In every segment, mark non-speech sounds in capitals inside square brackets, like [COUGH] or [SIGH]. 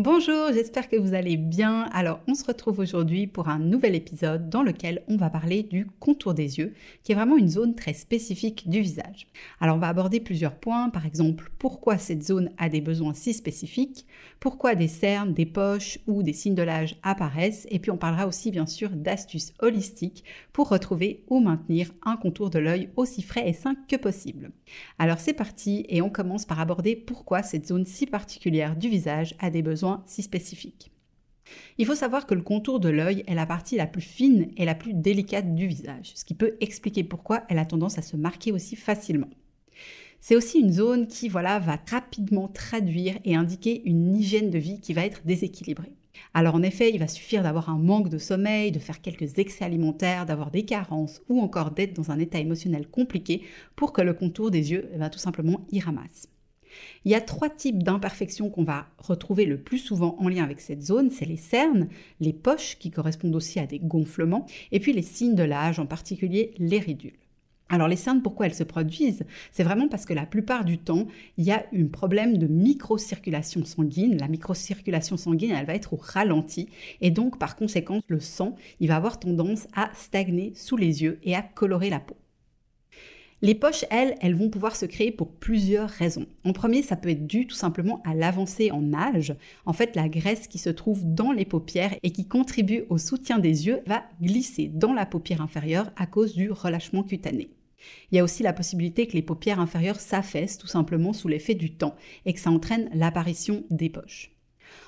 Bonjour, j'espère que vous allez bien. Alors, on se retrouve aujourd'hui pour un nouvel épisode dans lequel on va parler du contour des yeux, qui est vraiment une zone très spécifique du visage. Alors, on va aborder plusieurs points, par exemple, pourquoi cette zone a des besoins si spécifiques, pourquoi des cernes, des poches ou des signes de l'âge apparaissent, et puis on parlera aussi bien sûr d'astuces holistiques pour retrouver ou maintenir un contour de l'œil aussi frais et sain que possible. Alors, c'est parti et on commence par aborder pourquoi cette zone si particulière du visage a des besoins si spécifique. Il faut savoir que le contour de l'œil est la partie la plus fine et la plus délicate du visage, ce qui peut expliquer pourquoi elle a tendance à se marquer aussi facilement. C'est aussi une zone qui voilà, va rapidement traduire et indiquer une hygiène de vie qui va être déséquilibrée. Alors en effet, il va suffire d'avoir un manque de sommeil, de faire quelques excès alimentaires, d'avoir des carences ou encore d'être dans un état émotionnel compliqué pour que le contour des yeux va tout simplement y ramasse. Il y a trois types d'imperfections qu'on va retrouver le plus souvent en lien avec cette zone. C'est les cernes, les poches qui correspondent aussi à des gonflements, et puis les signes de l'âge, en particulier les ridules. Alors les cernes, pourquoi elles se produisent? C'est vraiment parce que la plupart du temps, il y a un problème de microcirculation sanguine. La microcirculation sanguine, elle va être au ralenti et donc par conséquent, le sang, il va avoir tendance à stagner sous les yeux et à colorer la peau. Les poches, elles, elles vont pouvoir se créer pour plusieurs raisons. En premier, ça peut être dû tout simplement à l'avancée en âge. En fait, la graisse qui se trouve dans les paupières et qui contribue au soutien des yeux va glisser dans la paupière inférieure à cause du relâchement cutané. Il y a aussi la possibilité que les paupières inférieures s'affaissent tout simplement sous l'effet du temps et que ça entraîne l'apparition des poches.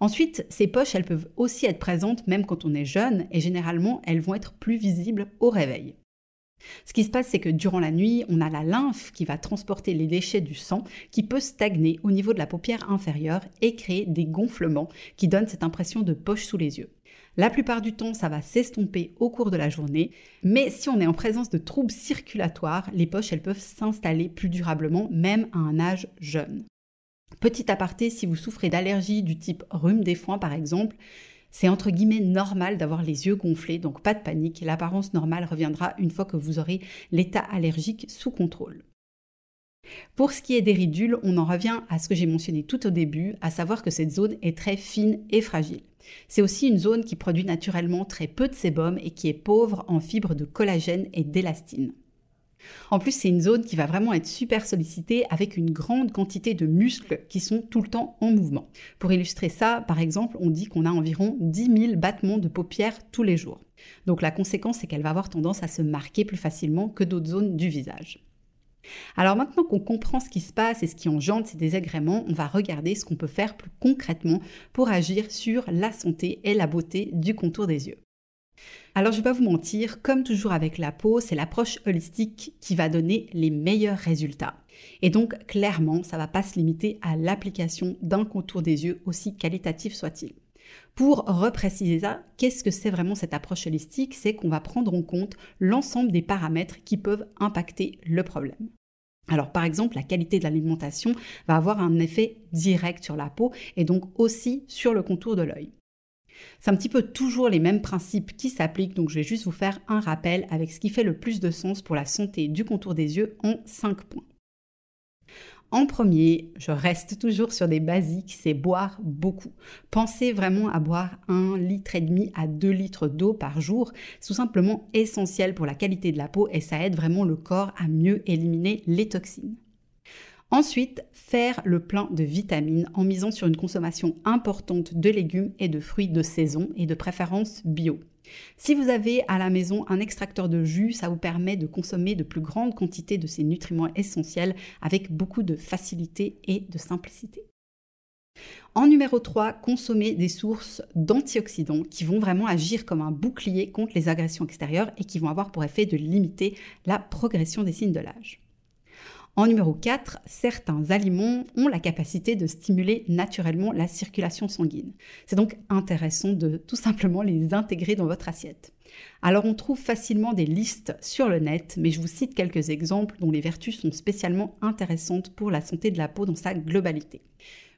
Ensuite, ces poches, elles peuvent aussi être présentes même quand on est jeune et généralement, elles vont être plus visibles au réveil. Ce qui se passe, c'est que durant la nuit, on a la lymphe qui va transporter les déchets du sang qui peut stagner au niveau de la paupière inférieure et créer des gonflements qui donnent cette impression de poche sous les yeux. La plupart du temps, ça va s'estomper au cours de la journée, mais si on est en présence de troubles circulatoires, les poches, elles peuvent s'installer plus durablement, même à un âge jeune. Petit aparté, si vous souffrez d'allergies du type rhume des foins par exemple, c'est entre guillemets normal d'avoir les yeux gonflés, donc pas de panique, l'apparence normale reviendra une fois que vous aurez l'état allergique sous contrôle. Pour ce qui est des ridules, on en revient à ce que j'ai mentionné tout au début, à savoir que cette zone est très fine et fragile. C'est aussi une zone qui produit naturellement très peu de sébum et qui est pauvre en fibres de collagène et d'élastine. En plus, c'est une zone qui va vraiment être super sollicitée avec une grande quantité de muscles qui sont tout le temps en mouvement. Pour illustrer ça, par exemple, on dit qu'on a environ 10 000 battements de paupières tous les jours. Donc la conséquence, c'est qu'elle va avoir tendance à se marquer plus facilement que d'autres zones du visage. Alors maintenant qu'on comprend ce qui se passe et ce qui engendre ces désagréments, on va regarder ce qu'on peut faire plus concrètement pour agir sur la santé et la beauté du contour des yeux. Alors je vais pas vous mentir, comme toujours avec la peau, c'est l'approche holistique qui va donner les meilleurs résultats. Et donc clairement, ça va pas se limiter à l'application d'un contour des yeux aussi qualitatif soit-il. Pour repréciser ça, qu'est-ce que c'est vraiment cette approche holistique? C'est qu'on va prendre en compte l'ensemble des paramètres qui peuvent impacter le problème. Alors par exemple, la qualité de l'alimentation va avoir un effet direct sur la peau et donc aussi sur le contour de l'œil. C'est un petit peu toujours les mêmes principes qui s'appliquent, donc je vais juste vous faire un rappel avec ce qui fait le plus de sens pour la santé du contour des yeux en 5 points. En premier, je reste toujours sur des basiques, c'est boire beaucoup. Pensez vraiment à boire 1 litre et demi à 2 litres d'eau par jour. C'est tout simplement essentiel pour la qualité de la peau et ça aide vraiment le corps à mieux éliminer les toxines. Ensuite, faire le plein de vitamines en misant sur une consommation importante de légumes et de fruits de saison et de préférence bio. Si vous avez à la maison un extracteur de jus, ça vous permet de consommer de plus grandes quantités de ces nutriments essentiels avec beaucoup de facilité et de simplicité. En numéro 3, consommer des sources d'antioxydants qui vont vraiment agir comme un bouclier contre les agressions extérieures et qui vont avoir pour effet de limiter la progression des signes de l'âge. En numéro 4, certains aliments ont la capacité de stimuler naturellement la circulation sanguine. C'est donc intéressant de tout simplement les intégrer dans votre assiette. Alors on trouve facilement des listes sur le net, mais je vous cite quelques exemples dont les vertus sont spécialement intéressantes pour la santé de la peau dans sa globalité.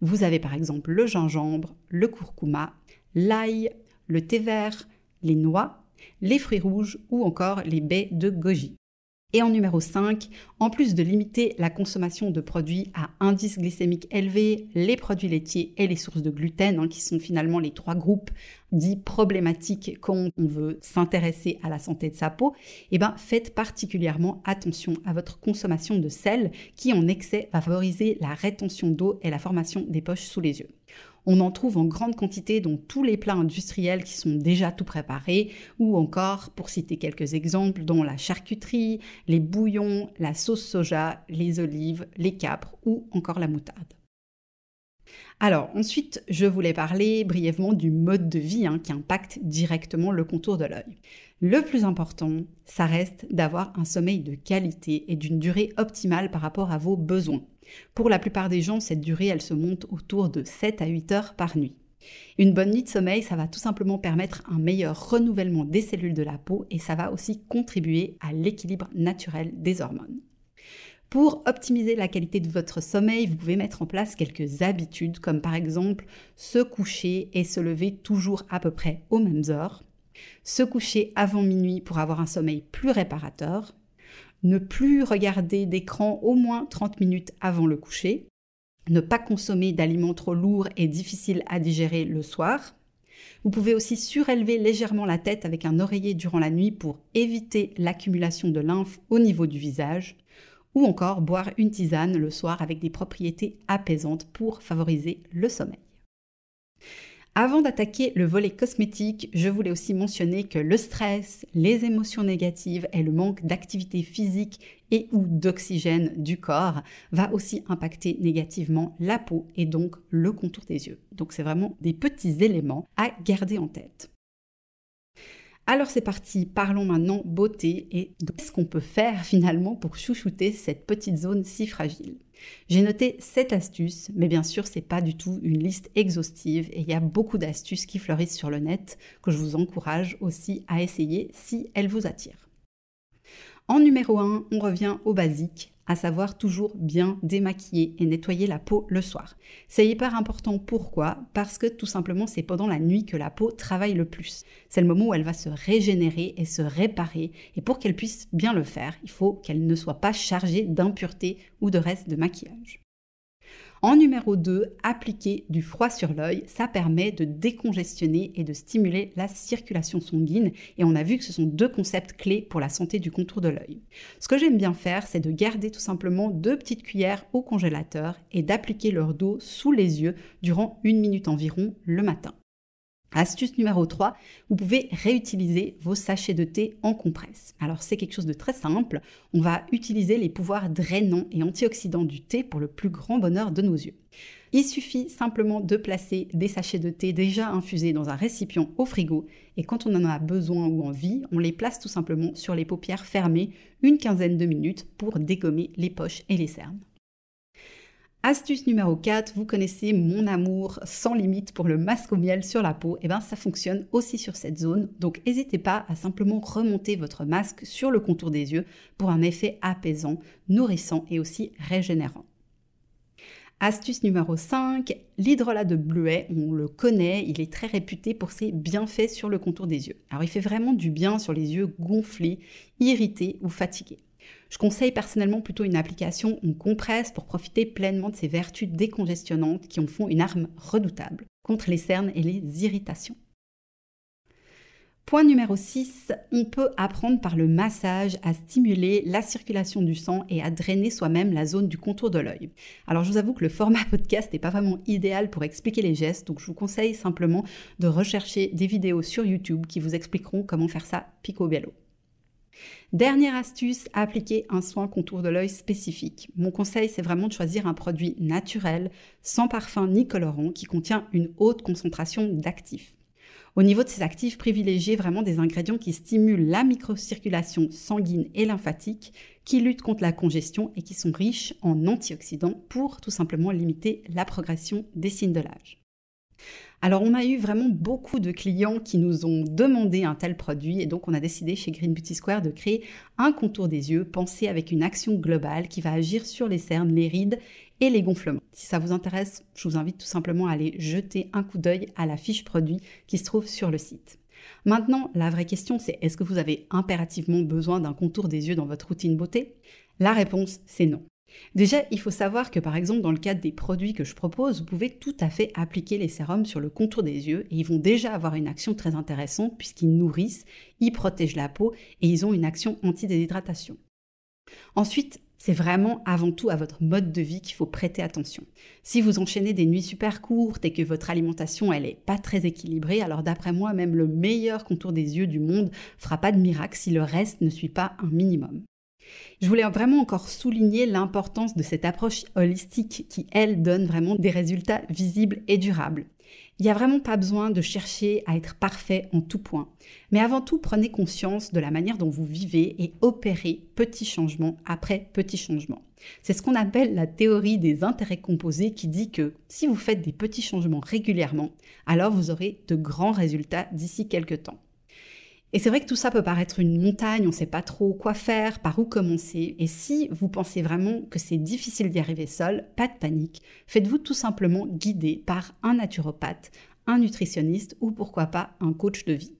Vous avez par exemple le gingembre, le curcuma, l'ail, le thé vert, les noix, les fruits rouges ou encore les baies de goji. Et en numéro 5, en plus de limiter la consommation de produits à indice glycémique élevé, les produits laitiers et les sources de gluten, hein, qui sont finalement les trois groupes dits problématiques quand on veut s'intéresser à la santé de sa peau, eh ben, faites particulièrement attention à votre consommation de sel qui en excès va favoriser la rétention d'eau et la formation des poches sous les yeux. On en trouve en grande quantité dans tous les plats industriels qui sont déjà tout préparés, ou encore, pour citer quelques exemples, dans la charcuterie, les bouillons, la sauce soja, les olives, les capres ou encore la moutarde. Alors ensuite, je voulais parler brièvement du mode de vie hein, qui impacte directement le contour de l'œil. Le plus important, ça reste d'avoir un sommeil de qualité et d'une durée optimale par rapport à vos besoins. Pour la plupart des gens, cette durée, elle se monte autour de 7 à 8 heures par nuit. Une bonne nuit de sommeil, ça va tout simplement permettre un meilleur renouvellement des cellules de la peau et ça va aussi contribuer à l'équilibre naturel des hormones. Pour optimiser la qualité de votre sommeil, vous pouvez mettre en place quelques habitudes, comme par exemple se coucher et se lever toujours à peu près aux mêmes heures, se coucher avant minuit pour avoir un sommeil plus réparateur, ne plus regarder d'écran au moins 30 minutes avant le coucher, ne pas consommer d'aliments trop lourds et difficiles à digérer le soir. Vous pouvez aussi surélever légèrement la tête avec un oreiller durant la nuit pour éviter l'accumulation de lymphe au niveau du visage ou encore boire une tisane le soir avec des propriétés apaisantes pour favoriser le sommeil. Avant d'attaquer le volet cosmétique, je voulais aussi mentionner que le stress, les émotions négatives et le manque d'activité physique et ou d'oxygène du corps va aussi impacter négativement la peau et donc le contour des yeux. Donc c'est vraiment des petits éléments à garder en tête. Alors c'est parti, parlons maintenant beauté et qu'est-ce qu'on peut faire finalement pour chouchouter cette petite zone si fragile? J'ai noté 7 astuces, mais bien sûr c'est pas du tout une liste exhaustive et il y a beaucoup d'astuces qui fleurissent sur le net que je vous encourage aussi à essayer si elles vous attirent. En numéro 1, on revient au basique, à savoir toujours bien démaquiller et nettoyer la peau le soir. C'est hyper important. Pourquoi? Parce que tout simplement, c'est pendant la nuit que la peau travaille le plus. C'est le moment où elle va se régénérer et se réparer. Et pour qu'elle puisse bien le faire, il faut qu'elle ne soit pas chargée d'impuretés ou de restes de maquillage. En numéro 2, appliquer du froid sur l'œil, ça permet de décongestionner et de stimuler la circulation sanguine et on a vu que ce sont deux concepts clés pour la santé du contour de l'œil. Ce que j'aime bien faire, c'est de garder tout simplement deux petites cuillères au congélateur et d'appliquer leur dos sous les yeux durant une minute environ le matin. Astuce numéro 3, vous pouvez réutiliser vos sachets de thé en compresse. Alors c'est quelque chose de très simple, on va utiliser les pouvoirs drainants et antioxydants du thé pour le plus grand bonheur de nos yeux. Il suffit simplement de placer des sachets de thé déjà infusés dans un récipient au frigo et quand on en a besoin ou envie, on les place tout simplement sur les paupières fermées une quinzaine de minutes pour dégommer les poches et les cernes. Astuce numéro 4, vous connaissez mon amour sans limite pour le masque au miel sur la peau, et eh bien ça fonctionne aussi sur cette zone, donc n'hésitez pas à simplement remonter votre masque sur le contour des yeux pour un effet apaisant, nourrissant et aussi régénérant. Astuce numéro 5, l'hydrolat de bleuet, on le connaît, il est très réputé pour ses bienfaits sur le contour des yeux. Alors il fait vraiment du bien sur les yeux gonflés, irrités ou fatigués. Je conseille personnellement plutôt une application en compresse pour profiter pleinement de ses vertus décongestionnantes qui en font une arme redoutable contre les cernes et les irritations. Point numéro 6, on peut apprendre par le massage à stimuler la circulation du sang et à drainer soi-même la zone du contour de l'œil. Alors je vous avoue que le format [LAUGHS] podcast n'est pas vraiment idéal pour expliquer les gestes, donc je vous conseille simplement de rechercher des vidéos sur YouTube qui vous expliqueront comment faire ça picobello. Dernière astuce, appliquer un soin contour de l'œil spécifique. Mon conseil, c'est vraiment de choisir un produit naturel, sans parfum ni colorant, qui contient une haute concentration d'actifs. Au niveau de ces actifs, privilégiez vraiment des ingrédients qui stimulent la microcirculation sanguine et lymphatique, qui luttent contre la congestion et qui sont riches en antioxydants pour tout simplement limiter la progression des signes de l'âge. Alors on a eu vraiment beaucoup de clients qui nous ont demandé un tel produit et donc on a décidé chez Green Beauty Square de créer un contour des yeux pensé avec une action globale qui va agir sur les cernes, les rides et les gonflements. Si ça vous intéresse, je vous invite tout simplement à aller jeter un coup d'œil à la fiche produit qui se trouve sur le site. Maintenant, la vraie question c'est est-ce que vous avez impérativement besoin d'un contour des yeux dans votre routine beauté? La réponse c'est non. Déjà, il faut savoir que par exemple dans le cadre des produits que je propose, vous pouvez tout à fait appliquer les sérums sur le contour des yeux et ils vont déjà avoir une action très intéressante puisqu'ils nourrissent, ils protègent la peau et ils ont une action anti-déshydratation. Ensuite, c'est vraiment avant tout à votre mode de vie qu'il faut prêter attention. Si vous enchaînez des nuits super courtes et que votre alimentation elle est pas très équilibrée, alors d'après moi même le meilleur contour des yeux du monde fera pas de miracle si le reste ne suit pas un minimum. Je voulais vraiment encore souligner l'importance de cette approche holistique qui, elle, donne vraiment des résultats visibles et durables. Il n'y a vraiment pas besoin de chercher à être parfait en tout point. Mais avant tout, prenez conscience de la manière dont vous vivez et opérez petits changements après petits changements. C'est ce qu'on appelle la théorie des intérêts composés qui dit que si vous faites des petits changements régulièrement, alors vous aurez de grands résultats d'ici quelques temps. Et c'est vrai que tout ça peut paraître une montagne, on ne sait pas trop quoi faire, par où commencer. Et si vous pensez vraiment que c'est difficile d'y arriver seul, pas de panique. Faites-vous tout simplement guider par un naturopathe, un nutritionniste ou pourquoi pas un coach de vie.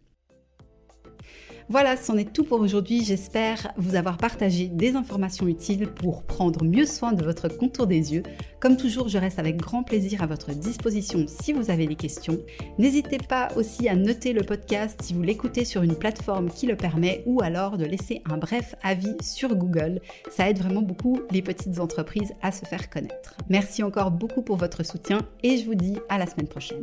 Voilà, c'en est tout pour aujourd'hui. J'espère vous avoir partagé des informations utiles pour prendre mieux soin de votre contour des yeux. Comme toujours, je reste avec grand plaisir à votre disposition si vous avez des questions. N'hésitez pas aussi à noter le podcast si vous l'écoutez sur une plateforme qui le permet ou alors de laisser un bref avis sur Google. Ça aide vraiment beaucoup les petites entreprises à se faire connaître. Merci encore beaucoup pour votre soutien et je vous dis à la semaine prochaine.